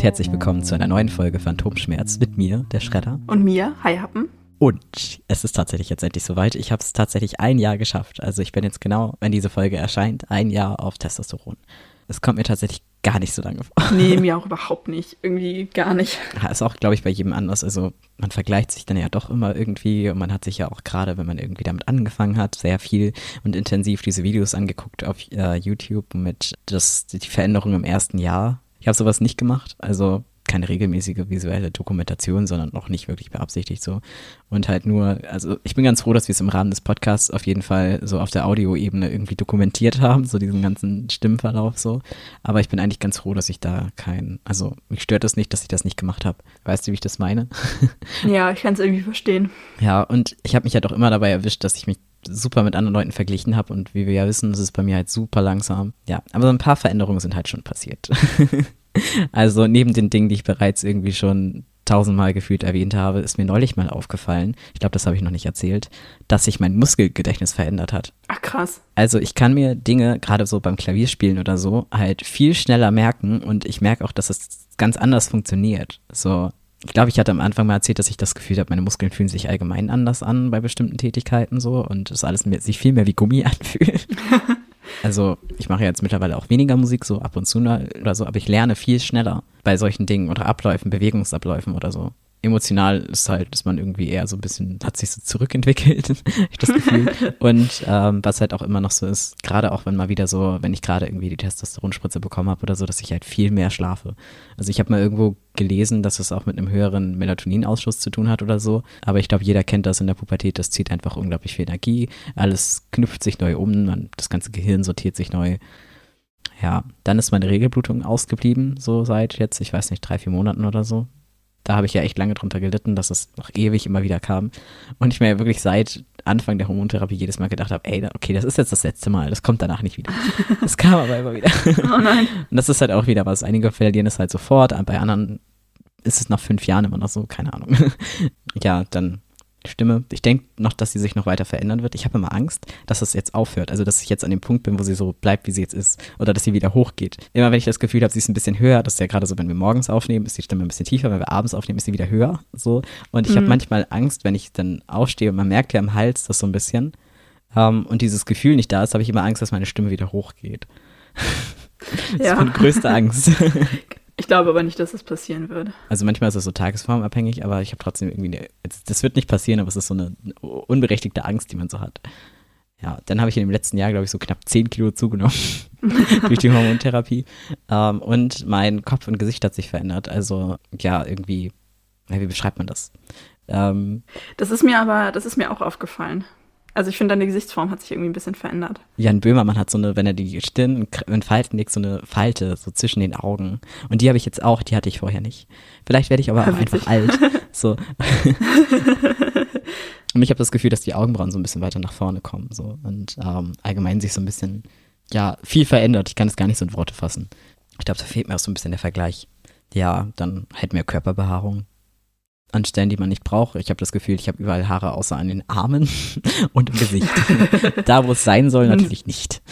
Und herzlich willkommen zu einer neuen Folge Phantomschmerz mit mir, der Schredder. Und mir, Hi Happen. Und es ist tatsächlich jetzt endlich soweit. Ich habe es tatsächlich ein Jahr geschafft. Also ich bin jetzt genau, wenn diese Folge erscheint, ein Jahr auf Testosteron. Es kommt mir tatsächlich gar nicht so lange vor. Nee, mir auch überhaupt nicht. Irgendwie gar nicht. Ja, ist auch, glaube ich, bei jedem anders. Also man vergleicht sich dann ja doch immer irgendwie und man hat sich ja auch gerade, wenn man irgendwie damit angefangen hat, sehr viel und intensiv diese Videos angeguckt auf äh, YouTube mit das, die Veränderung im ersten Jahr. Ich habe sowas nicht gemacht. Also keine regelmäßige visuelle Dokumentation, sondern noch nicht wirklich beabsichtigt so. Und halt nur, also ich bin ganz froh, dass wir es im Rahmen des Podcasts auf jeden Fall so auf der Audioebene irgendwie dokumentiert haben, so diesen ganzen Stimmverlauf so. Aber ich bin eigentlich ganz froh, dass ich da kein, also mich stört es das nicht, dass ich das nicht gemacht habe. Weißt du, wie ich das meine? Ja, ich kann es irgendwie verstehen. Ja, und ich habe mich ja halt doch immer dabei erwischt, dass ich mich super mit anderen Leuten verglichen habe und wie wir ja wissen, ist es bei mir halt super langsam. Ja, aber so ein paar Veränderungen sind halt schon passiert. Also neben den Dingen, die ich bereits irgendwie schon tausendmal gefühlt erwähnt habe, ist mir neulich mal aufgefallen, ich glaube, das habe ich noch nicht erzählt, dass sich mein Muskelgedächtnis verändert hat. Ach krass. Also ich kann mir Dinge, gerade so beim Klavierspielen oder so, halt viel schneller merken und ich merke auch, dass es ganz anders funktioniert. So, ich glaube, ich hatte am Anfang mal erzählt, dass ich das Gefühl habe, meine Muskeln fühlen sich allgemein anders an bei bestimmten Tätigkeiten so und es alles sich viel mehr wie Gummi anfühlt. Also ich mache jetzt mittlerweile auch weniger Musik, so ab und zu oder so, aber ich lerne viel schneller bei solchen Dingen oder Abläufen, Bewegungsabläufen oder so emotional ist halt, ist man irgendwie eher so ein bisschen, hat sich so zurückentwickelt, ich das Gefühl. Und ähm, was halt auch immer noch so ist, gerade auch wenn mal wieder so, wenn ich gerade irgendwie die Testosteronspritze bekommen habe oder so, dass ich halt viel mehr schlafe. Also ich habe mal irgendwo gelesen, dass es auch mit einem höheren Melatoninausschuss zu tun hat oder so. Aber ich glaube, jeder kennt das in der Pubertät, das zieht einfach unglaublich viel Energie. Alles knüpft sich neu um, man, das ganze Gehirn sortiert sich neu. Ja, dann ist meine Regelblutung ausgeblieben, so seit jetzt, ich weiß nicht, drei, vier Monaten oder so. Da habe ich ja echt lange drunter gelitten, dass es noch ewig immer wieder kam. Und ich mir wirklich seit Anfang der Hormontherapie jedes Mal gedacht habe, ey, okay, das ist jetzt das letzte Mal, das kommt danach nicht wieder. Das kam aber immer wieder. Oh nein. Und das ist halt auch wieder was. Einige verlieren es halt sofort, bei anderen ist es nach fünf Jahren immer noch so, keine Ahnung. Ja, dann Stimme. Ich denke noch, dass sie sich noch weiter verändern wird. Ich habe immer Angst, dass es jetzt aufhört. Also, dass ich jetzt an dem Punkt bin, wo sie so bleibt, wie sie jetzt ist. Oder dass sie wieder hochgeht. Immer wenn ich das Gefühl habe, sie ist ein bisschen höher, das ist ja gerade so, wenn wir morgens aufnehmen, ist die Stimme ein bisschen tiefer. Wenn wir abends aufnehmen, ist sie wieder höher. So. Und ich mhm. habe manchmal Angst, wenn ich dann aufstehe und man merkt ja im Hals das so ein bisschen. Um, ähm, und dieses Gefühl nicht da ist, habe ich immer Angst, dass meine Stimme wieder hochgeht. das ja. ist meine größte Angst. Ich glaube aber nicht, dass das passieren würde. Also manchmal ist es so tagesformabhängig, aber ich habe trotzdem irgendwie, eine, das wird nicht passieren, aber es ist so eine unberechtigte Angst, die man so hat. Ja, dann habe ich in dem letzten Jahr, glaube ich, so knapp 10 Kilo zugenommen durch die Hormontherapie. Ähm, und mein Kopf und Gesicht hat sich verändert. Also ja, irgendwie, wie beschreibt man das? Ähm, das ist mir aber, das ist mir auch aufgefallen. Also ich finde, deine Gesichtsform hat sich irgendwie ein bisschen verändert. Jan Böhmermann hat so eine, wenn er die Stirn in Falten legt, so eine Falte so zwischen den Augen. Und die habe ich jetzt auch, die hatte ich vorher nicht. Vielleicht werde ich aber auch einfach alt. So. und ich habe das Gefühl, dass die Augenbrauen so ein bisschen weiter nach vorne kommen. So. Und ähm, allgemein sich so ein bisschen, ja, viel verändert. Ich kann es gar nicht so in Worte fassen. Ich glaube, da fehlt mir auch so ein bisschen der Vergleich. Ja, dann halt mehr Körperbehaarung an Stellen, die man nicht braucht. Ich habe das Gefühl, ich habe überall Haare außer an den Armen und im Gesicht. da, wo es sein soll, natürlich nicht.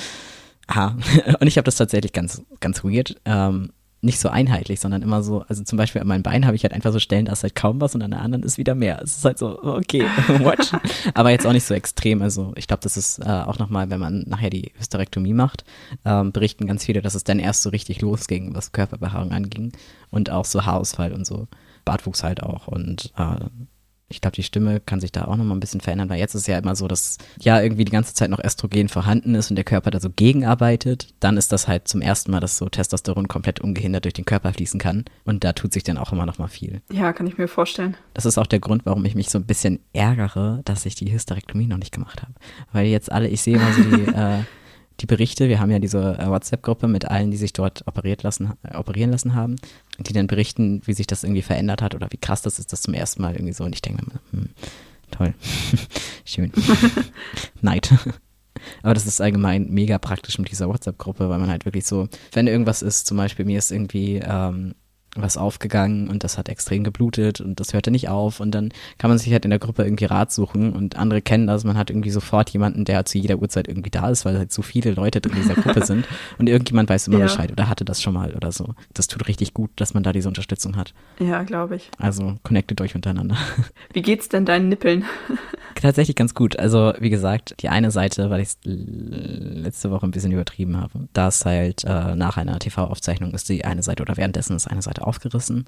Aha. Und ich habe das tatsächlich ganz, ganz weird. Ähm, nicht so einheitlich, sondern immer so, also zum Beispiel an meinem Bein habe ich halt einfach so Stellen, da ist halt kaum was und an der anderen ist wieder mehr. Es ist halt so, okay, watch. Aber jetzt auch nicht so extrem. Also ich glaube, das ist äh, auch nochmal, wenn man nachher die Hysterektomie macht, ähm, berichten ganz viele, dass es dann erst so richtig losging, was Körperbehaarung anging und auch so Haarausfall und so. Bartwuchs halt auch. Und äh, ich glaube, die Stimme kann sich da auch nochmal ein bisschen verändern, weil jetzt ist es ja immer so, dass ja irgendwie die ganze Zeit noch Östrogen vorhanden ist und der Körper da so gegenarbeitet. Dann ist das halt zum ersten Mal, dass so Testosteron komplett ungehindert durch den Körper fließen kann. Und da tut sich dann auch immer nochmal viel. Ja, kann ich mir vorstellen. Das ist auch der Grund, warum ich mich so ein bisschen ärgere, dass ich die Hysterektomie noch nicht gemacht habe. Weil jetzt alle, ich sehe immer so die, äh, die Berichte, wir haben ja diese äh, WhatsApp-Gruppe mit allen, die sich dort operiert lassen, äh, operieren lassen haben, die dann berichten, wie sich das irgendwie verändert hat oder wie krass das ist, das zum ersten Mal irgendwie so. Und ich denke mir, hm, toll, schön, Neid. Aber das ist allgemein mega praktisch mit dieser WhatsApp-Gruppe, weil man halt wirklich so, wenn irgendwas ist, zum Beispiel mir ist irgendwie ähm, was aufgegangen und das hat extrem geblutet und das hörte nicht auf und dann kann man sich halt in der Gruppe irgendwie Rat suchen und andere kennen das, man hat irgendwie sofort jemanden, der zu jeder Uhrzeit irgendwie da ist, weil halt so viele Leute in dieser Gruppe sind und irgendjemand weiß immer ja. Bescheid oder hatte das schon mal oder so. Das tut richtig gut, dass man da diese Unterstützung hat. Ja, glaube ich. Also connectet euch untereinander. Wie geht's denn deinen Nippeln? Tatsächlich ganz gut. Also wie gesagt, die eine Seite, weil ich es letzte Woche ein bisschen übertrieben habe, da ist halt äh, nach einer TV-Aufzeichnung ist die eine Seite oder währenddessen ist eine Seite aufgerissen.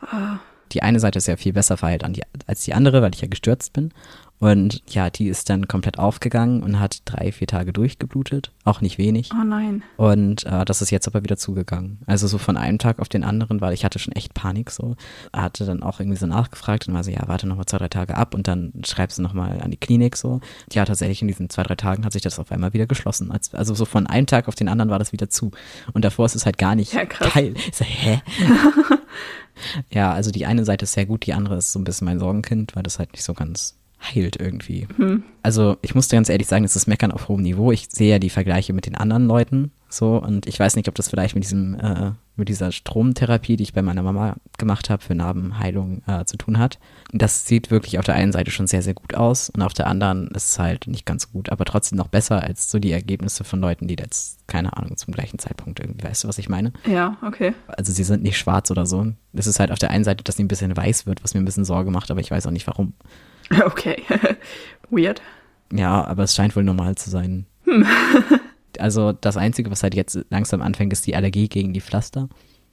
Ah. Die eine Seite ist ja viel besser verheilt als die andere, weil ich ja gestürzt bin. Und ja, die ist dann komplett aufgegangen und hat drei, vier Tage durchgeblutet. Auch nicht wenig. Oh nein. Und äh, das ist jetzt aber wieder zugegangen. Also so von einem Tag auf den anderen, weil ich hatte schon echt Panik so. Hatte dann auch irgendwie so nachgefragt und war so, ja, warte nochmal zwei, drei Tage ab und dann schreibst du nochmal an die Klinik so. Ja, tatsächlich in diesen zwei, drei Tagen hat sich das auf einmal wieder geschlossen. Also so von einem Tag auf den anderen war das wieder zu. Und davor ist es halt gar nicht ja, krass. geil. Ich so, hä? ja, also die eine Seite ist sehr gut, die andere ist so ein bisschen mein Sorgenkind, weil das halt nicht so ganz heilt irgendwie. Hm. Also ich musste ganz ehrlich sagen, es ist Meckern auf hohem Niveau. Ich sehe ja die Vergleiche mit den anderen Leuten so und ich weiß nicht, ob das vielleicht mit diesem äh, mit dieser Stromtherapie, die ich bei meiner Mama gemacht habe für Narbenheilung äh, zu tun hat. Das sieht wirklich auf der einen Seite schon sehr sehr gut aus und auf der anderen ist es halt nicht ganz so gut, aber trotzdem noch besser als so die Ergebnisse von Leuten, die jetzt keine Ahnung zum gleichen Zeitpunkt irgendwie, weißt du, was ich meine? Ja, okay. Also sie sind nicht schwarz oder so. Es ist halt auf der einen Seite, dass sie ein bisschen weiß wird, was mir ein bisschen Sorge macht, aber ich weiß auch nicht warum. Okay. Weird. Ja, aber es scheint wohl normal zu sein. Hm. also das Einzige, was halt jetzt langsam anfängt, ist die Allergie gegen die Pflaster.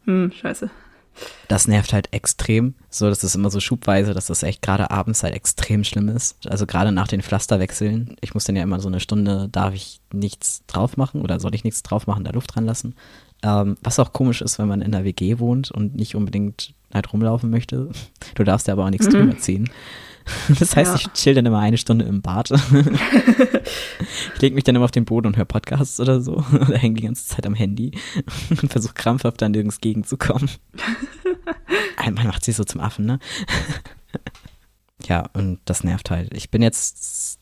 Hm, scheiße. Das nervt halt extrem. So, das ist immer so schubweise, dass das echt gerade abends halt extrem schlimm ist. Also gerade nach den Pflasterwechseln. Ich muss dann ja immer so eine Stunde, darf ich nichts drauf machen oder soll ich nichts drauf machen, da Luft dran lassen. Ähm, was auch komisch ist, wenn man in der WG wohnt und nicht unbedingt halt rumlaufen möchte. Du darfst ja aber auch nichts mhm. drüber ziehen. Das heißt, ja. ich chill dann immer eine Stunde im Bad. ich lege mich dann immer auf den Boden und höre Podcasts oder so. Oder hänge die ganze Zeit am Handy und versuche krampfhaft dann nirgends gegenzukommen. Man macht sich so zum Affen, ne? ja, und das nervt halt. Ich bin jetzt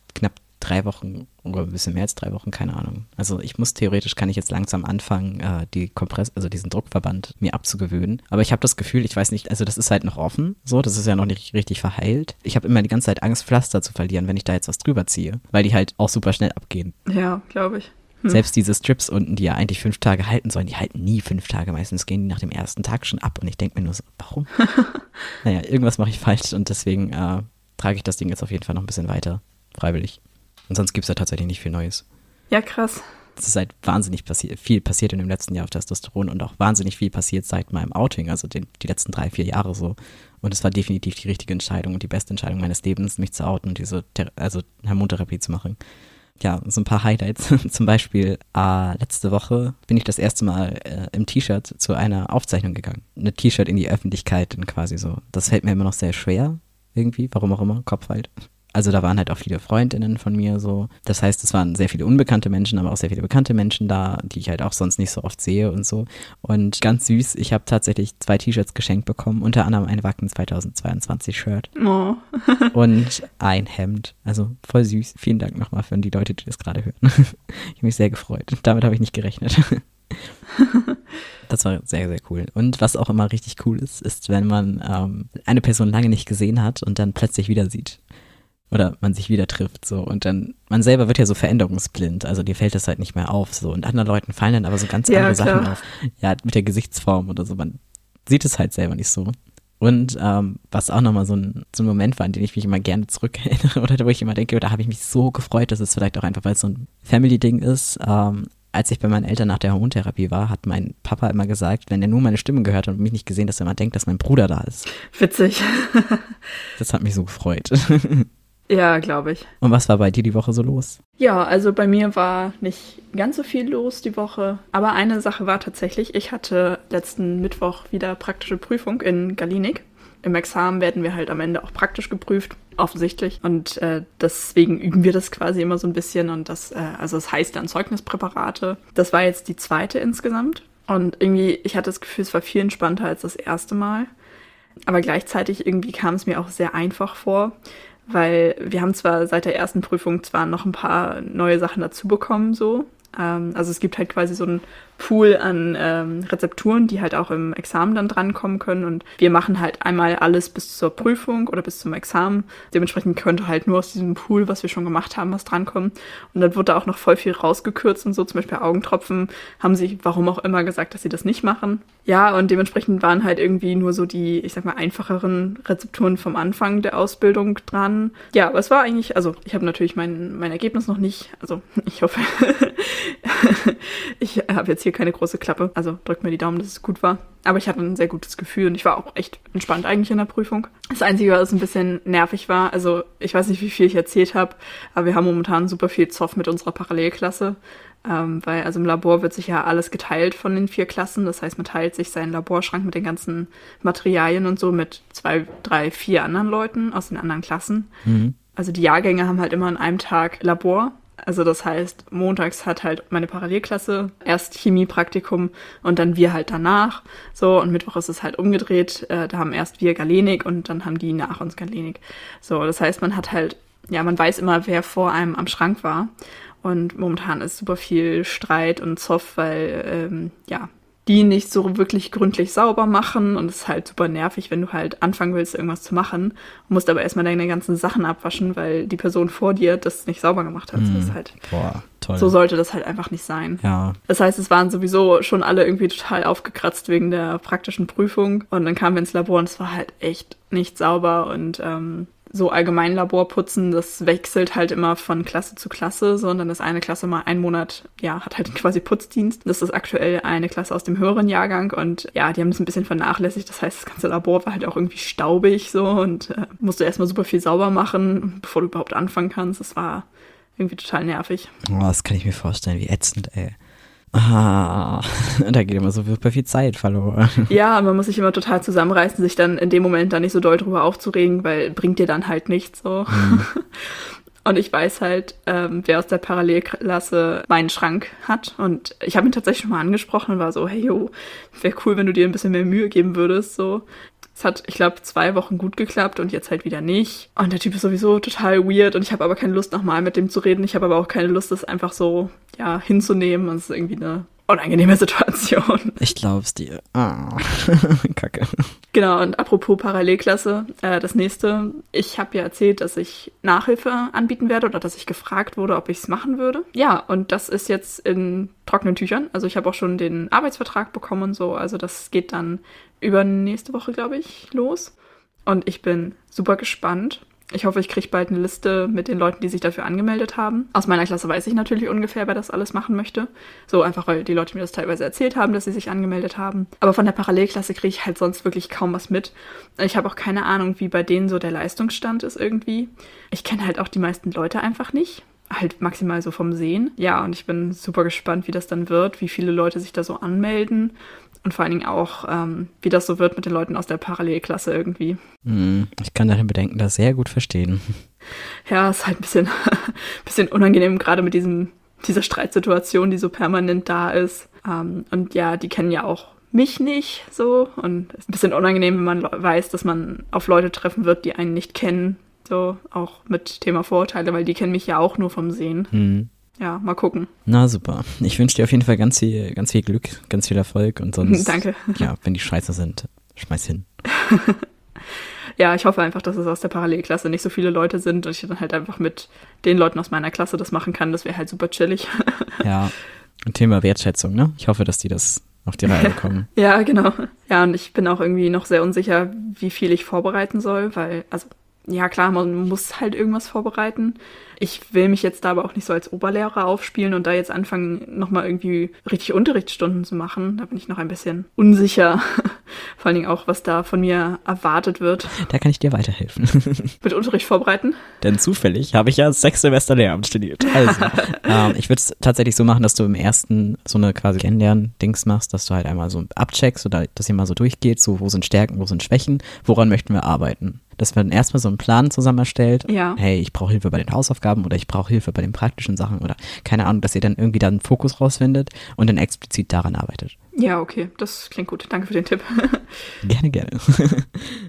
drei Wochen oder ein bisschen mehr als drei Wochen, keine Ahnung. Also ich muss theoretisch, kann ich jetzt langsam anfangen, äh, die Kompress, also diesen Druckverband mir abzugewöhnen. Aber ich habe das Gefühl, ich weiß nicht, also das ist halt noch offen, so, das ist ja noch nicht richtig verheilt. Ich habe immer die ganze Zeit Angst, Pflaster zu verlieren, wenn ich da jetzt was drüber ziehe, weil die halt auch super schnell abgehen. Ja, glaube ich. Hm. Selbst diese Strips unten, die ja eigentlich fünf Tage halten sollen, die halten nie fünf Tage. Meistens gehen die nach dem ersten Tag schon ab. Und ich denke mir nur so, warum? naja, irgendwas mache ich falsch und deswegen äh, trage ich das Ding jetzt auf jeden Fall noch ein bisschen weiter. Freiwillig. Und sonst gibt es ja tatsächlich nicht viel Neues. Ja, krass. Es ist halt wahnsinnig passi viel passiert in dem letzten Jahr auf Testosteron und auch wahnsinnig viel passiert seit meinem Outing, also den, die letzten drei, vier Jahre so. Und es war definitiv die richtige Entscheidung und die beste Entscheidung meines Lebens, mich zu outen und diese Thera also Hormontherapie zu machen. Ja, so ein paar Highlights. Zum Beispiel äh, letzte Woche bin ich das erste Mal äh, im T-Shirt zu einer Aufzeichnung gegangen. Eine T-Shirt in die Öffentlichkeit und quasi so. Das fällt mir immer noch sehr schwer, irgendwie, warum auch immer, Kopf halt also da waren halt auch viele Freundinnen von mir so. Das heißt, es waren sehr viele unbekannte Menschen, aber auch sehr viele bekannte Menschen da, die ich halt auch sonst nicht so oft sehe und so. Und ganz süß, ich habe tatsächlich zwei T-Shirts geschenkt bekommen, unter anderem ein Wacken 2022 Shirt oh. und ein Hemd. Also voll süß. Vielen Dank nochmal für die Leute, die das gerade hören. ich habe mich sehr gefreut. Damit habe ich nicht gerechnet. Das war sehr, sehr cool. Und was auch immer richtig cool ist, ist, wenn man ähm, eine Person lange nicht gesehen hat und dann plötzlich wieder sieht oder man sich wieder trifft so und dann man selber wird ja so veränderungsblind, also dir fällt das halt nicht mehr auf so und anderen Leuten fallen dann aber so ganz ja, andere klar. Sachen auf, ja mit der Gesichtsform oder so, man sieht es halt selber nicht so. Und ähm, was auch nochmal so ein, so ein Moment war, an den ich mich immer gerne zurückerinnere oder wo ich immer denke, da habe ich mich so gefreut, dass es vielleicht auch einfach, weil es so ein Family-Ding ist. Ähm, als ich bei meinen Eltern nach der Hormontherapie war, hat mein Papa immer gesagt, wenn er nur meine Stimme gehört hat und mich nicht gesehen, dass er immer denkt, dass mein Bruder da ist. Witzig. das hat mich so gefreut. Ja, glaube ich. Und was war bei dir die Woche so los? Ja, also bei mir war nicht ganz so viel los die Woche. Aber eine Sache war tatsächlich, ich hatte letzten Mittwoch wieder praktische Prüfung in Galinik. Im Examen werden wir halt am Ende auch praktisch geprüft, offensichtlich. Und äh, deswegen üben wir das quasi immer so ein bisschen. Und das, äh, also das heißt dann Zeugnispräparate. Das war jetzt die zweite insgesamt. Und irgendwie, ich hatte das Gefühl, es war viel entspannter als das erste Mal. Aber gleichzeitig irgendwie kam es mir auch sehr einfach vor, weil wir haben zwar seit der ersten Prüfung zwar noch ein paar neue Sachen dazu bekommen, so, Ähm, also es gibt halt quasi so einen Pool an ähm, Rezepturen, die halt auch im Examen dann drankommen können. Und wir machen halt einmal alles bis zur Prüfung oder bis zum Examen. Dementsprechend könnte halt nur aus diesem Pool, was wir schon gemacht haben, was drankommen. Und dann wird da auch noch voll viel rausgekürzt und so. Zum Beispiel Augentropfen haben sie, warum auch immer, gesagt, dass sie das nicht machen. Ja, und dementsprechend waren halt irgendwie nur so die, ich sag mal, einfacheren Rezepturen vom Anfang der Ausbildung dran. Ja, aber es war eigentlich, also ich habe natürlich mein, mein Ergebnis noch nicht, also ich hoffe, ich habe jetzt hier keine große Klappe. Also drückt mir die Daumen, dass es gut war. Aber ich hatte ein sehr gutes Gefühl und ich war auch echt entspannt eigentlich in der Prüfung. Das Einzige, was ein bisschen nervig war, also ich weiß nicht, wie viel ich erzählt habe, aber wir haben momentan super viel Zoff mit unserer Parallelklasse. Ähm, weil also im Labor wird sich ja alles geteilt von den vier Klassen. Das heißt, man teilt sich seinen Laborschrank mit den ganzen Materialien und so mit zwei, drei, vier anderen Leuten aus den anderen Klassen. Mhm. Also die Jahrgänge haben halt immer an einem Tag Labor also das heißt, montags hat halt meine Parallelklasse erst Chemiepraktikum und dann wir halt danach. So, und Mittwoch ist es halt umgedreht. Äh, da haben erst wir Galenik und dann haben die nach uns Galenik. So, das heißt, man hat halt, ja, man weiß immer, wer vor einem am Schrank war. Und momentan ist super viel Streit und Zoff, weil, ähm, ja, die nicht so wirklich gründlich sauber machen und es ist halt super nervig, wenn du halt anfangen willst, irgendwas zu machen, musst aber erstmal deine ganzen Sachen abwaschen, weil die Person vor dir das nicht sauber gemacht hat. Mm. Das ist halt, Boah, toll. So sollte das halt einfach nicht sein. Ja. Das heißt, es waren sowieso schon alle irgendwie total aufgekratzt wegen der praktischen Prüfung und dann kamen wir ins Labor und es war halt echt nicht sauber und ähm, so allgemein Laborputzen, das wechselt halt immer von Klasse zu Klasse, sondern ist eine Klasse mal einen Monat, ja, hat halt quasi Putzdienst. Das ist aktuell eine Klasse aus dem höheren Jahrgang und ja, die haben das ein bisschen vernachlässigt. Das heißt, das ganze Labor war halt auch irgendwie staubig so und äh, musst du erstmal super viel sauber machen, bevor du überhaupt anfangen kannst. Das war irgendwie total nervig. Oh, das kann ich mir vorstellen, wie ätzend, ey. Ah, da geht immer so super viel Zeit verloren. Ja, man muss sich immer total zusammenreißen, sich dann in dem Moment da nicht so doll drüber aufzuregen, weil bringt dir dann halt nichts so. Mhm. Und ich weiß halt, ähm, wer aus der Parallelklasse meinen Schrank hat. Und ich habe ihn tatsächlich schon mal angesprochen und war so, hey yo, wäre cool, wenn du dir ein bisschen mehr Mühe geben würdest. So, es hat, ich glaube, zwei Wochen gut geklappt und jetzt halt wieder nicht. Und der Typ ist sowieso total weird und ich habe aber keine Lust, nochmal mit dem zu reden. Ich habe aber auch keine Lust, das einfach so, ja, hinzunehmen. Und es ist irgendwie eine unangenehme Situation. Ich glaub's dir. Ah, Kacke. Genau, und apropos Parallelklasse, äh, das nächste. Ich habe ja erzählt, dass ich Nachhilfe anbieten werde oder dass ich gefragt wurde, ob ich es machen würde. Ja, und das ist jetzt in trockenen Tüchern. Also ich habe auch schon den Arbeitsvertrag bekommen und so. Also das geht dann übernächste Woche, glaube ich, los. Und ich bin super gespannt. Ich hoffe, ich kriege bald eine Liste mit den Leuten, die sich dafür angemeldet haben. Aus meiner Klasse weiß ich natürlich ungefähr, wer das alles machen möchte. So einfach, weil die Leute mir das teilweise erzählt haben, dass sie sich angemeldet haben. Aber von der Parallelklasse kriege ich halt sonst wirklich kaum was mit. Ich habe auch keine Ahnung, wie bei denen so der Leistungsstand ist irgendwie. Ich kenne halt auch die meisten Leute einfach nicht halt maximal so vom Sehen. Ja, und ich bin super gespannt, wie das dann wird, wie viele Leute sich da so anmelden und vor allen Dingen auch, ähm, wie das so wird mit den Leuten aus der Parallelklasse irgendwie. Hm, ich kann deine Bedenken da sehr gut verstehen. Ja, ist halt ein bisschen, bisschen unangenehm, gerade mit diesem, dieser Streitsituation, die so permanent da ist. Ähm, und ja, die kennen ja auch mich nicht so. Und es ist ein bisschen unangenehm, wenn man weiß, dass man auf Leute treffen wird, die einen nicht kennen. So, auch mit Thema Vorurteile, weil die kennen mich ja auch nur vom Sehen. Mhm ja, mal gucken. Na super. Ich wünsche dir auf jeden Fall ganz viel, ganz viel Glück, ganz viel Erfolg und sonst. Danke. Ja, wenn die scheiße sind, schmeiß hin. ja, ich hoffe einfach, dass es aus der Parallelklasse nicht so viele Leute sind und ich dann halt einfach mit den Leuten aus meiner Klasse das machen kann. Das wäre halt super chillig. ja. Thema Wertschätzung, ne? Ich hoffe, dass die das auf die Reihe bekommen. ja, genau. Ja, und ich bin auch irgendwie noch sehr unsicher, wie viel ich vorbereiten soll, weil, also, ja klar, man muss halt irgendwas vorbereiten ich will mich jetzt da aber auch nicht so als Oberlehrer aufspielen und da jetzt anfangen, nochmal irgendwie richtig Unterrichtsstunden zu machen. Da bin ich noch ein bisschen unsicher. Vor allen Dingen auch, was da von mir erwartet wird. Da kann ich dir weiterhelfen. Mit Unterricht vorbereiten? Denn zufällig habe ich ja sechs Semester Lehramt studiert. Also, ähm, ich würde es tatsächlich so machen, dass du im ersten so eine quasi Kennenlernen-Dings machst, dass du halt einmal so abcheckst oder dass ihr mal so durchgeht, so wo sind Stärken, wo sind Schwächen, woran möchten wir arbeiten dass man erstmal so einen Plan zusammen erstellt. Ja. Hey, ich brauche Hilfe bei den Hausaufgaben Hausaufgaben oder ich brauche Hilfe bei den praktischen Sachen oder keine Ahnung, dass ihr dann irgendwie da einen Fokus rausfindet und dann explizit daran arbeitet. Ja, okay, das klingt gut. Danke für den Tipp. gerne, gerne.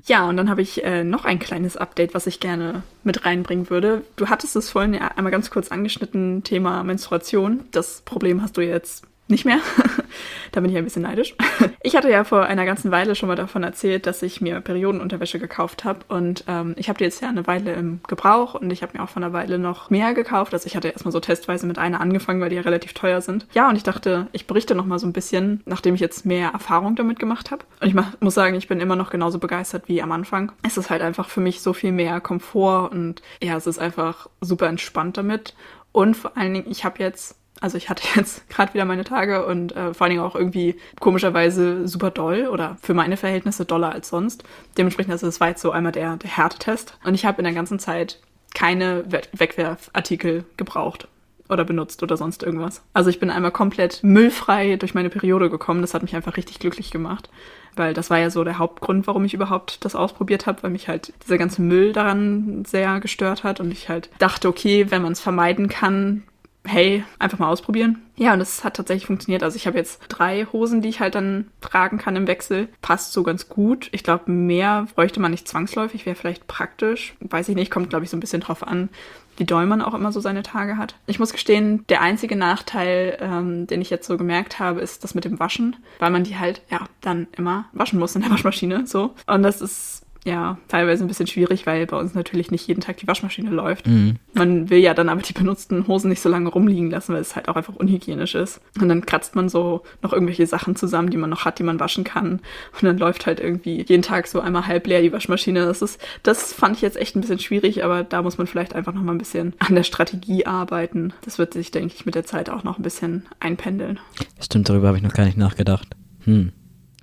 ja, und dann habe ich äh, noch ein kleines Update, was ich gerne mit reinbringen würde. Du hattest es vorhin ja einmal ganz kurz angeschnitten, Thema Menstruation. Das Problem hast du jetzt nicht mehr. da bin ich ein bisschen neidisch. Ich hatte ja vor einer ganzen Weile schon mal davon erzählt, dass ich mir Periodenunterwäsche gekauft habe. Und ähm, ich habe die jetzt ja eine Weile im Gebrauch und ich habe mir auch vor einer Weile noch mehr gekauft. Also ich hatte erstmal so testweise mit einer angefangen, weil die ja relativ teuer sind. Ja, und ich dachte, ich berichte noch mal so ein bisschen, nachdem ich jetzt mehr Erfahrung damit gemacht habe. Und ich muss sagen, ich bin immer noch genauso begeistert wie am Anfang. Es ist halt einfach für mich so viel mehr Komfort und ja, es ist einfach super entspannt damit. Und vor allen Dingen, ich habe jetzt also ich hatte jetzt gerade wieder meine Tage und äh, vor allen Dingen auch irgendwie komischerweise super doll oder für meine Verhältnisse doller als sonst. Dementsprechend, also das war jetzt so einmal der, der Härtetest. Und ich habe in der ganzen Zeit keine We Wegwerfartikel gebraucht oder benutzt oder sonst irgendwas. Also ich bin einmal komplett müllfrei durch meine Periode gekommen. Das hat mich einfach richtig glücklich gemacht. Weil das war ja so der Hauptgrund, warum ich überhaupt das ausprobiert habe, weil mich halt dieser ganze Müll daran sehr gestört hat und ich halt dachte, okay, wenn man es vermeiden kann, hey, einfach mal ausprobieren. Ja, und es hat tatsächlich funktioniert. Also ich habe jetzt drei Hosen, die ich halt dann tragen kann im Wechsel. Passt so ganz gut. Ich glaube, mehr bräuchte man nicht zwangsläufig, wäre vielleicht praktisch. Weiß ich nicht, kommt, glaube ich, so ein bisschen drauf an, wie doll man auch immer so seine Tage hat. Ich muss gestehen, der einzige Nachteil, ähm, den ich jetzt so gemerkt habe, ist das mit dem Waschen, weil man die halt, ja, dann immer waschen muss in der Waschmaschine, so. Und das ist ja, teilweise ein bisschen schwierig, weil bei uns natürlich nicht jeden Tag die Waschmaschine läuft. Mhm. Man will ja dann aber die benutzten Hosen nicht so lange rumliegen lassen, weil es halt auch einfach unhygienisch ist. Und dann kratzt man so noch irgendwelche Sachen zusammen, die man noch hat, die man waschen kann. Und dann läuft halt irgendwie jeden Tag so einmal halb leer die Waschmaschine. Das ist, das fand ich jetzt echt ein bisschen schwierig, aber da muss man vielleicht einfach noch mal ein bisschen an der Strategie arbeiten. Das wird sich, denke ich, mit der Zeit auch noch ein bisschen einpendeln. Stimmt, darüber habe ich noch gar nicht nachgedacht. Hm.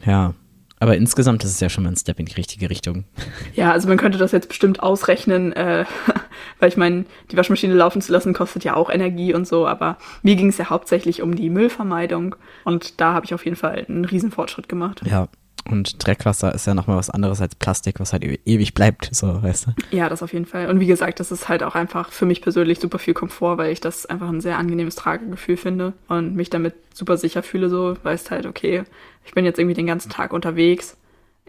Ja, aber insgesamt ist es ja schon mal ein Step in die richtige Richtung. Ja, also man könnte das jetzt bestimmt ausrechnen, äh, weil ich meine, die Waschmaschine laufen zu lassen kostet ja auch Energie und so, aber mir ging es ja hauptsächlich um die Müllvermeidung und da habe ich auf jeden Fall einen riesen Fortschritt gemacht. Ja, und Dreckwasser ist ja nochmal was anderes als Plastik, was halt e-, ewig bleibt, so, weißt du? Ja, das auf jeden Fall. Und wie gesagt, das ist halt auch einfach für mich persönlich super viel Komfort, weil ich das einfach ein sehr angenehmes Tragegefühl finde und mich damit super sicher fühle, so, weißt halt, okay, ich bin jetzt irgendwie den ganzen Tag unterwegs.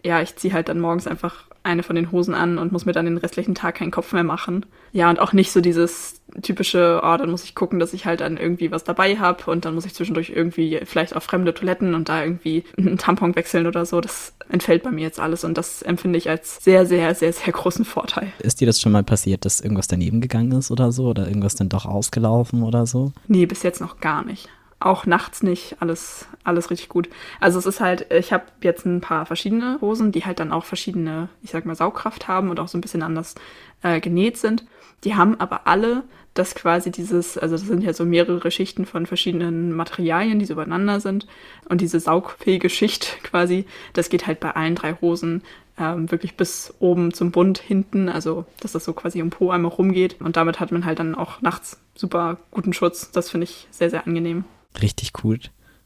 Ja, ich ziehe halt dann morgens einfach eine von den Hosen an und muss mir dann den restlichen Tag keinen Kopf mehr machen. Ja, und auch nicht so dieses typische, oh, dann muss ich gucken, dass ich halt dann irgendwie was dabei habe und dann muss ich zwischendurch irgendwie vielleicht auf fremde Toiletten und da irgendwie einen Tampon wechseln oder so. Das entfällt bei mir jetzt alles und das empfinde ich als sehr, sehr, sehr, sehr großen Vorteil. Ist dir das schon mal passiert, dass irgendwas daneben gegangen ist oder so oder irgendwas dann doch ausgelaufen oder so? Nee, bis jetzt noch gar nicht auch nachts nicht alles, alles richtig gut. Also es ist halt, ich habe jetzt ein paar verschiedene Hosen, die halt dann auch verschiedene, ich sag mal, Saugkraft haben und auch so ein bisschen anders äh, genäht sind. Die haben aber alle das quasi dieses, also das sind ja so mehrere Schichten von verschiedenen Materialien, die so übereinander sind. Und diese saugfähige Schicht quasi, das geht halt bei allen drei Hosen ähm, wirklich bis oben zum Bund hinten, also dass das so quasi um Po einmal rumgeht. Und damit hat man halt dann auch nachts super guten Schutz. Das finde ich sehr, sehr angenehm richtig cool.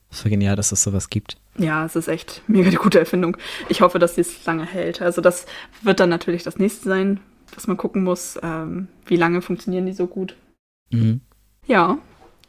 So genial, dass es sowas gibt. Ja, es ist echt mega die gute Erfindung. Ich hoffe, dass sie es lange hält. Also das wird dann natürlich das nächste sein, dass man gucken muss, ähm, wie lange funktionieren die so gut. Mhm. Ja,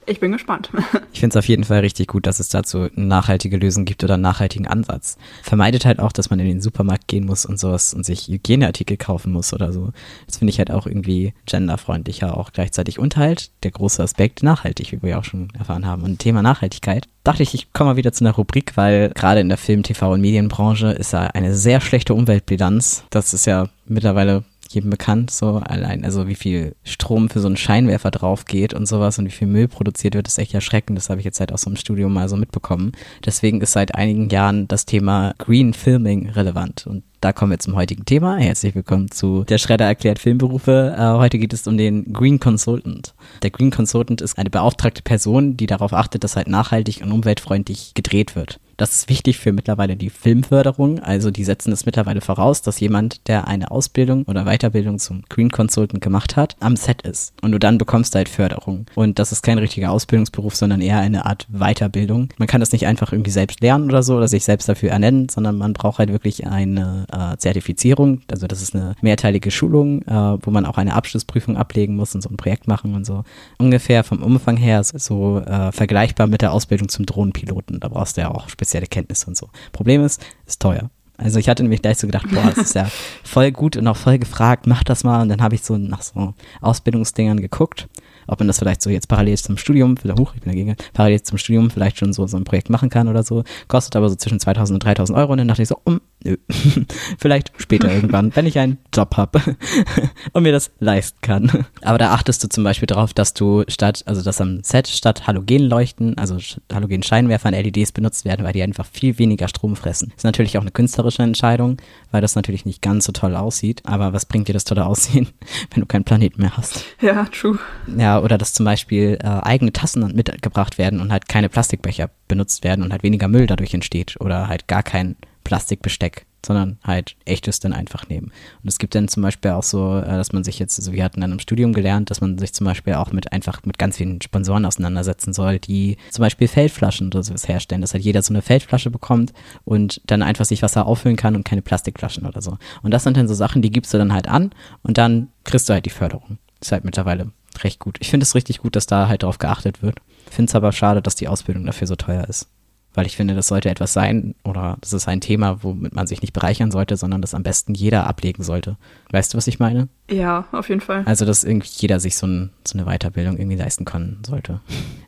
ich bin gespannt. ich finde es auf jeden Fall richtig gut, dass es dazu nachhaltige Lösung gibt oder einen nachhaltigen Ansatz. Vermeidet halt auch, dass man in den Supermarkt gehen muss und sowas und sich Hygieneartikel kaufen muss oder so. Das finde ich halt auch irgendwie genderfreundlicher auch gleichzeitig. Und halt der große Aspekt nachhaltig, wie wir ja auch schon erfahren haben. Und Thema Nachhaltigkeit dachte ich, ich komme mal wieder zu einer Rubrik, weil gerade in der Film-, TV- und Medienbranche ist da eine sehr schlechte Umweltbilanz. Das ist ja mittlerweile jedem bekannt, so allein, also wie viel Strom für so einen Scheinwerfer drauf geht und sowas und wie viel Müll produziert wird, ist echt erschreckend. Das habe ich jetzt halt aus so einem Studium mal so mitbekommen. Deswegen ist seit einigen Jahren das Thema Green Filming relevant und da kommen wir zum heutigen Thema. Herzlich willkommen zu Der Schredder erklärt Filmberufe. Äh, heute geht es um den Green Consultant. Der Green Consultant ist eine beauftragte Person, die darauf achtet, dass halt nachhaltig und umweltfreundlich gedreht wird. Das ist wichtig für mittlerweile die Filmförderung. Also die setzen es mittlerweile voraus, dass jemand, der eine Ausbildung oder Weiterbildung zum Green Consultant gemacht hat, am Set ist. Und du dann bekommst halt Förderung. Und das ist kein richtiger Ausbildungsberuf, sondern eher eine Art Weiterbildung. Man kann das nicht einfach irgendwie selbst lernen oder so oder sich selbst dafür ernennen, sondern man braucht halt wirklich eine äh, Zertifizierung. Also das ist eine mehrteilige Schulung, äh, wo man auch eine Abschlussprüfung ablegen muss und so ein Projekt machen und so. Ungefähr vom Umfang her so äh, vergleichbar mit der Ausbildung zum Drohnenpiloten. Da brauchst du ja auch spezielle Kenntnisse und so. Problem ist, ist teuer. Also ich hatte nämlich gleich so gedacht, boah, das ist ja voll gut und auch voll gefragt, mach das mal. Und dann habe ich so nach so Ausbildungsdingern geguckt ob man das vielleicht so jetzt parallel zum Studium, vielleicht hoch, ich bin dagegen, parallel zum Studium vielleicht schon so, so ein Projekt machen kann oder so. Kostet aber so zwischen 2000 und 3000 Euro und dann dachte ich so, um, nö, vielleicht später irgendwann, wenn ich einen Job habe und mir das leisten kann. Aber da achtest du zum Beispiel darauf, dass du statt, also dass am Set statt Halogenleuchten, also Halogen-Scheinwerfer an LEDs benutzt werden, weil die einfach viel weniger Strom fressen. ist natürlich auch eine künstlerische Entscheidung, weil das natürlich nicht ganz so toll aussieht. Aber was bringt dir das tolle Aussehen, wenn du keinen Planeten mehr hast? Ja, true. Ja, oder dass zum Beispiel äh, eigene Tassen mitgebracht werden und halt keine Plastikbecher benutzt werden und halt weniger Müll dadurch entsteht oder halt gar kein Plastikbesteck, sondern halt echtes dann einfach nehmen. Und es gibt dann zum Beispiel auch so, äh, dass man sich jetzt, also wir hatten dann im Studium gelernt, dass man sich zum Beispiel auch mit einfach mit ganz vielen Sponsoren auseinandersetzen soll, die zum Beispiel Feldflaschen oder sowas herstellen, dass halt jeder so eine Feldflasche bekommt und dann einfach sich Wasser auffüllen kann und keine Plastikflaschen oder so. Und das sind dann so Sachen, die gibst du dann halt an und dann kriegst du halt die Förderung. ist halt mittlerweile recht gut. Ich finde es richtig gut, dass da halt darauf geachtet wird. Finde es aber schade, dass die Ausbildung dafür so teuer ist. Weil ich finde, das sollte etwas sein oder das ist ein Thema, womit man sich nicht bereichern sollte, sondern das am besten jeder ablegen sollte. Weißt du, was ich meine? Ja, auf jeden Fall. Also, dass irgendwie jeder sich so, ein, so eine Weiterbildung irgendwie leisten können sollte.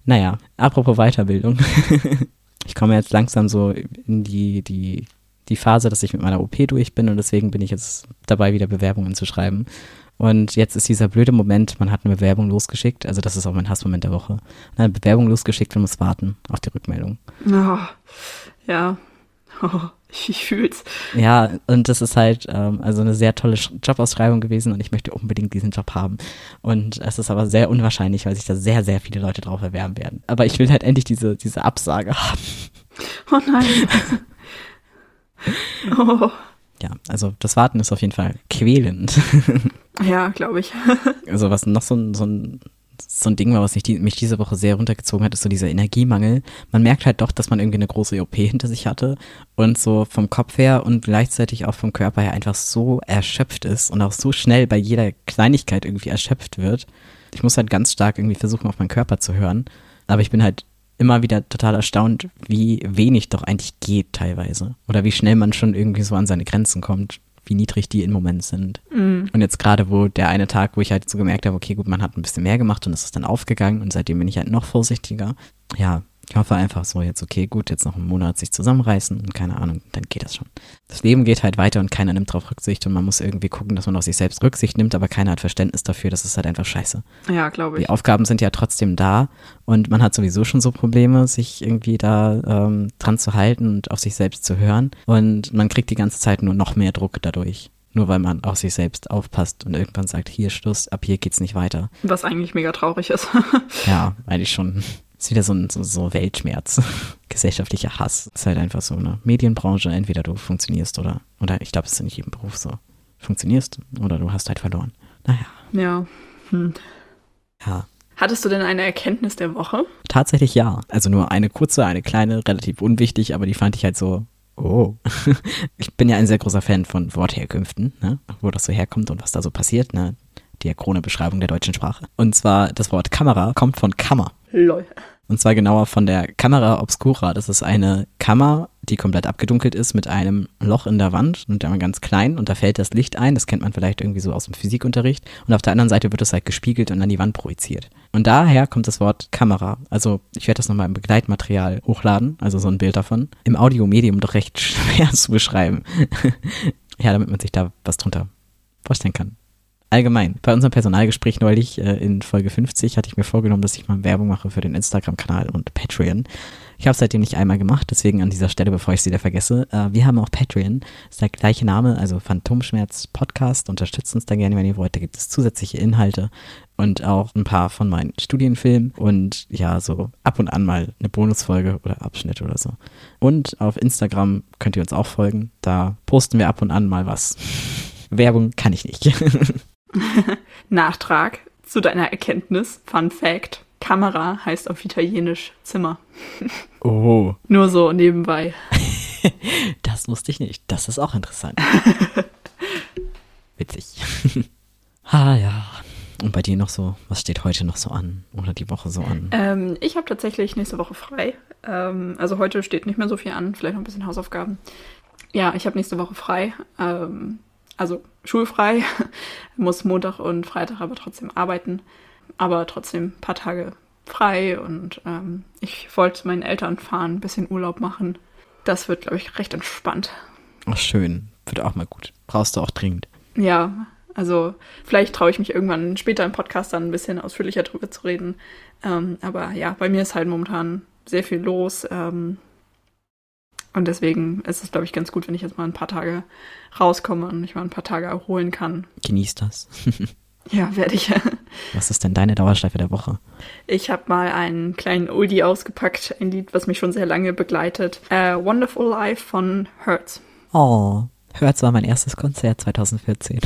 Naja, apropos Weiterbildung. ich komme jetzt langsam so in die, die, die Phase, dass ich mit meiner OP durch bin und deswegen bin ich jetzt dabei, wieder Bewerbungen zu schreiben. Und jetzt ist dieser blöde Moment, man hat eine Bewerbung losgeschickt, also das ist auch mein Hassmoment der Woche. Eine Bewerbung losgeschickt und muss warten auf die Rückmeldung. Oh, ja, oh, ich fühl's. Ja, und das ist halt ähm, also eine sehr tolle Jobausschreibung gewesen und ich möchte unbedingt diesen Job haben. Und es ist aber sehr unwahrscheinlich, weil sich da sehr, sehr viele Leute drauf erwerben werden. Aber ich will halt endlich diese, diese Absage haben. Oh nein. oh ja, also das Warten ist auf jeden Fall quälend. Ja, glaube ich. also was noch so ein, so ein, so ein Ding war, was mich, die, mich diese Woche sehr runtergezogen hat, ist so dieser Energiemangel. Man merkt halt doch, dass man irgendwie eine große OP hinter sich hatte und so vom Kopf her und gleichzeitig auch vom Körper her einfach so erschöpft ist und auch so schnell bei jeder Kleinigkeit irgendwie erschöpft wird. Ich muss halt ganz stark irgendwie versuchen, auf meinen Körper zu hören. Aber ich bin halt immer wieder total erstaunt, wie wenig doch eigentlich geht teilweise. Oder wie schnell man schon irgendwie so an seine Grenzen kommt, wie niedrig die im Moment sind. Mm. Und jetzt gerade, wo der eine Tag, wo ich halt so gemerkt habe, okay, gut, man hat ein bisschen mehr gemacht und es ist dann aufgegangen und seitdem bin ich halt noch vorsichtiger. Ja, ich hoffe einfach so jetzt, okay, gut, jetzt noch einen Monat sich zusammenreißen und keine Ahnung, dann geht das schon. Das Leben geht halt weiter und keiner nimmt darauf Rücksicht und man muss irgendwie gucken, dass man auf sich selbst Rücksicht nimmt, aber keiner hat Verständnis dafür, das ist halt einfach scheiße. Ja, glaube ich. Die Aufgaben sind ja trotzdem da und man hat sowieso schon so Probleme, sich irgendwie da ähm, dran zu halten und auf sich selbst zu hören und man kriegt die ganze Zeit nur noch mehr Druck dadurch. Nur weil man auf sich selbst aufpasst und irgendwann sagt, hier Schluss, ab hier geht's nicht weiter. Was eigentlich mega traurig ist. ja, eigentlich schon. Ist wieder so ein so, so Weltschmerz, gesellschaftlicher Hass. Ist halt einfach so eine Medienbranche, entweder du funktionierst oder, oder ich glaube, es ist in nicht jedem Beruf so. Funktionierst oder du hast halt verloren. Naja. Ja. Hm. Ja. Hattest du denn eine Erkenntnis der Woche? Tatsächlich ja. Also nur eine kurze, eine kleine, relativ unwichtig, aber die fand ich halt so, oh. ich bin ja ein sehr großer Fan von Wortherkünften, ne? wo das so herkommt und was da so passiert. Ne? Diachrone Beschreibung der deutschen Sprache. Und zwar das Wort Kamera kommt von Kammer. Lol. Und zwar genauer von der Kamera Obscura. Das ist eine Kammer, die komplett abgedunkelt ist mit einem Loch in der Wand und dann ganz klein und da fällt das Licht ein. Das kennt man vielleicht irgendwie so aus dem Physikunterricht. Und auf der anderen Seite wird es halt gespiegelt und an die Wand projiziert. Und daher kommt das Wort Kamera. Also ich werde das nochmal im Begleitmaterial hochladen, also so ein Bild davon. Im Audiomedium doch recht schwer zu beschreiben. ja, damit man sich da was drunter vorstellen kann. Allgemein, bei unserem Personalgespräch neulich äh, in Folge 50 hatte ich mir vorgenommen, dass ich mal Werbung mache für den Instagram-Kanal und Patreon. Ich habe es seitdem nicht einmal gemacht, deswegen an dieser Stelle, bevor ich es wieder vergesse, äh, wir haben auch Patreon, ist der gleiche Name, also Phantomschmerz Podcast, unterstützt uns da gerne, wenn ihr wollt, da gibt es zusätzliche Inhalte und auch ein paar von meinen Studienfilmen und ja, so ab und an mal eine Bonusfolge oder Abschnitt oder so. Und auf Instagram könnt ihr uns auch folgen, da posten wir ab und an mal was. Werbung kann ich nicht. Nachtrag zu deiner Erkenntnis, Fun Fact. Kamera heißt auf Italienisch Zimmer. Oh. Nur so nebenbei. das wusste ich nicht. Das ist auch interessant. Witzig. ah ja. Und bei dir noch so, was steht heute noch so an oder die Woche so an? Ähm, ich habe tatsächlich nächste Woche frei. Ähm, also heute steht nicht mehr so viel an, vielleicht noch ein bisschen Hausaufgaben. Ja, ich habe nächste Woche frei. Ähm, also schulfrei, muss Montag und Freitag aber trotzdem arbeiten, aber trotzdem ein paar Tage frei und ähm, ich wollte zu meinen Eltern fahren, ein bisschen Urlaub machen. Das wird, glaube ich, recht entspannt. Ach, schön. Wird auch mal gut. Brauchst du auch dringend. Ja, also vielleicht traue ich mich irgendwann später im Podcast dann ein bisschen ausführlicher drüber zu reden. Ähm, aber ja, bei mir ist halt momentan sehr viel los. Ähm, und deswegen ist es, glaube ich, ganz gut, wenn ich jetzt mal ein paar Tage rauskomme und mich mal ein paar Tage erholen kann. Genieß das. ja, werde ich. was ist denn deine Dauerschleife der Woche? Ich habe mal einen kleinen Oldie ausgepackt, ein Lied, was mich schon sehr lange begleitet. Uh, Wonderful Life von Hertz. Oh, Hertz war mein erstes Konzert 2014.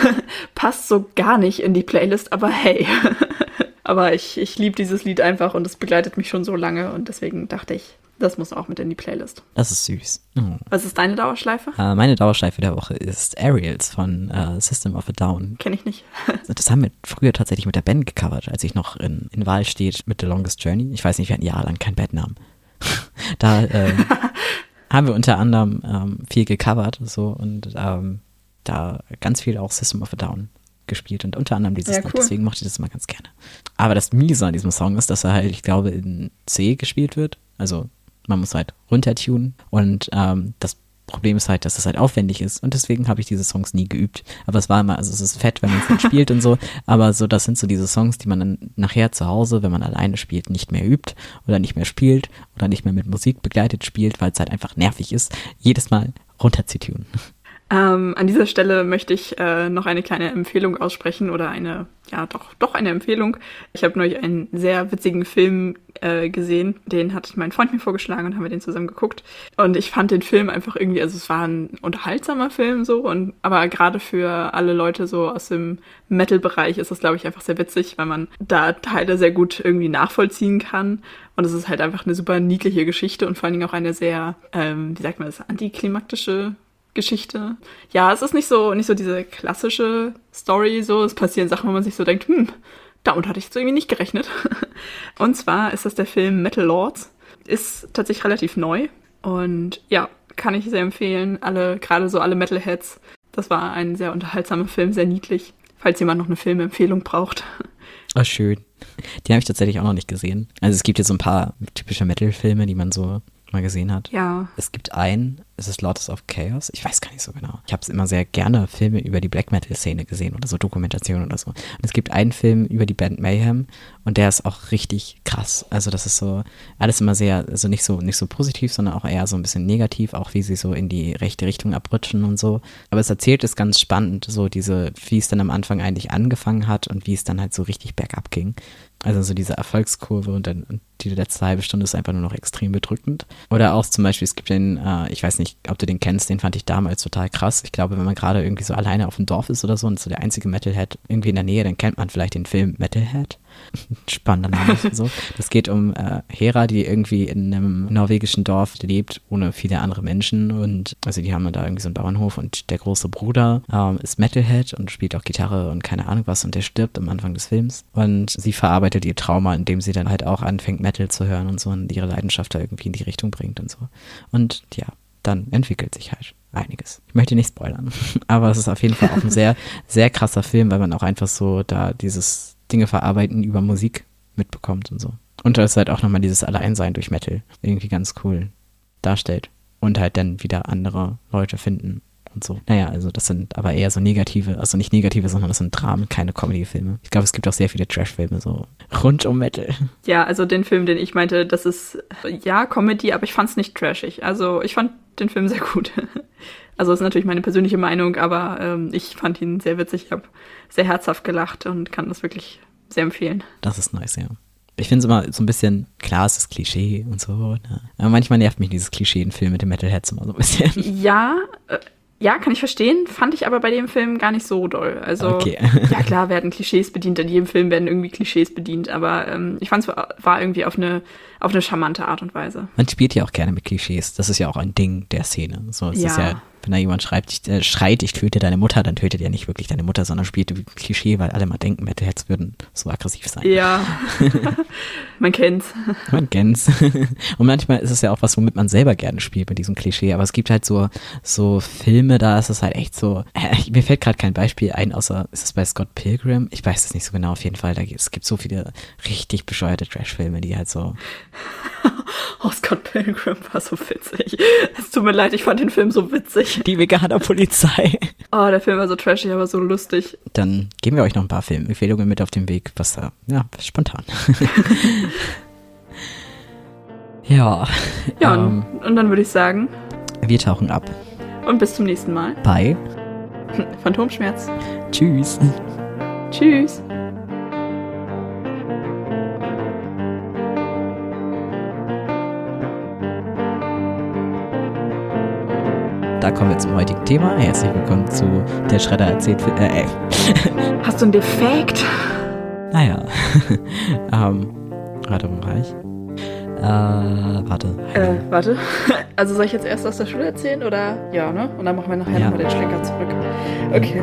Passt so gar nicht in die Playlist, aber hey. aber ich, ich liebe dieses Lied einfach und es begleitet mich schon so lange und deswegen dachte ich, das muss auch mit in die Playlist. Das ist süß. Oh. Was ist deine Dauerschleife? Uh, meine Dauerschleife der Woche ist Aerials von uh, System of a Down. Kenne ich nicht. das haben wir früher tatsächlich mit der Band gecovert, als ich noch in, in Wahl steht mit The Longest Journey. Ich weiß nicht, wir hatten jahrelang keinen Bandnamen. da äh, haben wir unter anderem ähm, viel gecovert so und ähm, da ganz viel auch System of a Down gespielt und unter anderem dieses Ja, cool. Deswegen mochte ich das immer ganz gerne. Aber das Miese an diesem Song ist, dass er halt, ich glaube, in C gespielt wird. Also man muss halt runtertunen und ähm, das Problem ist halt, dass es halt aufwendig ist und deswegen habe ich diese Songs nie geübt. Aber es war immer, also es ist fett, wenn man es spielt und so, aber so, das sind so diese Songs, die man dann nachher zu Hause, wenn man alleine spielt, nicht mehr übt oder nicht mehr spielt oder nicht mehr mit Musik begleitet spielt, weil es halt einfach nervig ist, jedes Mal runter zu tunen. Ähm, an dieser Stelle möchte ich äh, noch eine kleine Empfehlung aussprechen oder eine, ja doch, doch eine Empfehlung. Ich habe neulich einen sehr witzigen Film äh, gesehen, den hat mein Freund mir vorgeschlagen und haben wir den zusammen geguckt. Und ich fand den Film einfach irgendwie, also es war ein unterhaltsamer Film so, und aber gerade für alle Leute so aus dem Metal-Bereich ist das, glaube ich, einfach sehr witzig, weil man da Teile sehr gut irgendwie nachvollziehen kann. Und es ist halt einfach eine super niedliche Geschichte und vor allen Dingen auch eine sehr, ähm, wie sagt man das, antiklimaktische Geschichte. Ja, es ist nicht so, nicht so diese klassische Story, so. Es passieren Sachen, wo man sich so denkt, hm, damit hatte ich jetzt irgendwie nicht gerechnet. Und zwar ist das der Film Metal Lords. Ist tatsächlich relativ neu. Und ja, kann ich sehr empfehlen. Alle, gerade so alle Metalheads. Das war ein sehr unterhaltsamer Film, sehr niedlich. Falls jemand noch eine Filmempfehlung braucht. Oh, schön. Die habe ich tatsächlich auch noch nicht gesehen. Also es gibt jetzt so ein paar typische Metal-Filme, die man so mal gesehen hat. Ja. Es gibt einen, es ist Lords of Chaos. Ich weiß gar nicht so genau. Ich habe immer sehr gerne Filme über die Black Metal-Szene gesehen oder so Dokumentationen oder so. Und es gibt einen Film über die Band Mayhem und der ist auch richtig krass. Also das ist so alles immer sehr, also nicht so nicht so positiv, sondern auch eher so ein bisschen negativ, auch wie sie so in die rechte Richtung abrutschen und so. Aber es erzählt es ganz spannend, so diese, wie es dann am Anfang eigentlich angefangen hat und wie es dann halt so richtig bergab ging. Also so diese Erfolgskurve und dann die letzte halbe Stunde ist einfach nur noch extrem bedrückend. Oder auch zum Beispiel, es gibt den, äh, ich weiß nicht, ob du den kennst, den fand ich damals total krass. Ich glaube, wenn man gerade irgendwie so alleine auf dem Dorf ist oder so und so der einzige Metalhead irgendwie in der Nähe, dann kennt man vielleicht den Film Metalhead. Spannender Name. so. Das geht um äh, Hera, die irgendwie in einem norwegischen Dorf lebt, ohne viele andere Menschen. Und also die haben da irgendwie so einen Bauernhof und der große Bruder ähm, ist Metalhead und spielt auch Gitarre und keine Ahnung was und der stirbt am Anfang des Films. Und sie verarbeitet ihr Trauma, indem sie dann halt auch anfängt, Metal zu hören und so und ihre Leidenschaft da irgendwie in die Richtung bringt und so. Und ja, dann entwickelt sich halt einiges. Ich möchte nicht spoilern, aber es ist auf jeden Fall auch ein sehr, sehr krasser Film, weil man auch einfach so da dieses Dinge verarbeiten über Musik mitbekommt und so. Und das halt auch nochmal dieses Alleinsein durch Metal irgendwie ganz cool darstellt. Und halt dann wieder andere Leute finden und so. Naja, also das sind aber eher so negative, also nicht negative, sondern das sind Dramen, keine Comedy-Filme. Ich glaube, es gibt auch sehr viele Trash-Filme, so rund um Metal. Ja, also den Film, den ich meinte, das ist ja Comedy, aber ich fand es nicht trashig. Also ich fand den Film sehr gut. Also ist natürlich meine persönliche Meinung, aber ähm, ich fand ihn sehr witzig. Ich habe sehr herzhaft gelacht und kann das wirklich sehr empfehlen. Das ist nice, ja. Ich finde es immer so ein bisschen, klar, es ist Klischee und so. Ne? Aber manchmal nervt mich dieses Klischee in Filmen mit dem Metalheads immer so ein bisschen. Ja, äh, ja, kann ich verstehen. Fand ich aber bei dem Film gar nicht so doll. Also, Okay. ja klar werden Klischees bedient. In jedem Film werden irgendwie Klischees bedient. Aber ähm, ich fand es war irgendwie auf eine, auf eine charmante Art und Weise. Man spielt ja auch gerne mit Klischees. Das ist ja auch ein Ding der Szene. So, es ist Ja. Wenn da jemand schreibt, ich, äh, schreit, ich töte deine Mutter, dann tötet er nicht wirklich deine Mutter, sondern spielt ein Klischee, weil alle mal denken, Metalheads würden so aggressiv sein. Ja, man kennt's. Man kennt's. Und manchmal ist es ja auch was, womit man selber gerne spielt mit diesem Klischee. Aber es gibt halt so, so Filme, da ist es halt echt so. Äh, mir fällt gerade kein Beispiel ein, außer ist es bei Scott Pilgrim? Ich weiß es nicht so genau. Auf jeden Fall, da, es gibt so viele richtig bescheuerte Trash-Filme, die halt so. Oh, Scott Pilgrim war so witzig. Es tut mir leid, ich fand den Film so witzig. Die Veganer Polizei. Oh, der Film war so trashig, aber so lustig. Dann geben wir euch noch ein paar Filmempfehlungen mit auf den Weg, was da, ja, spontan. ja. Ja, ähm, und, und dann würde ich sagen, wir tauchen ab. und bis zum nächsten Mal. Bye. Phantomschmerz. Tschüss. Tschüss. Da kommen wir zum heutigen Thema. Herzlich willkommen zu Der Schredder erzählt. Äh, äh, Hast du einen Defekt? naja. ähm, warte, wo war ich? Äh, warte. Äh, warte. Also soll ich jetzt erst aus der Schule erzählen oder? Ja, ne? Und dann machen wir nachher Ja. nochmal den Schlenker zurück. Okay.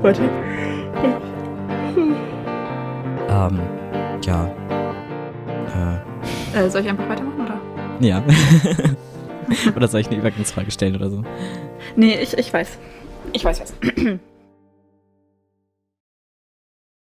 Warte. Ähm, ja. Äh, Äh, soll ich einfach weitermachen oder? ja. oder soll ich eine Übergangsfrage stellen oder so? Nee, ich, ich weiß. Ich weiß was.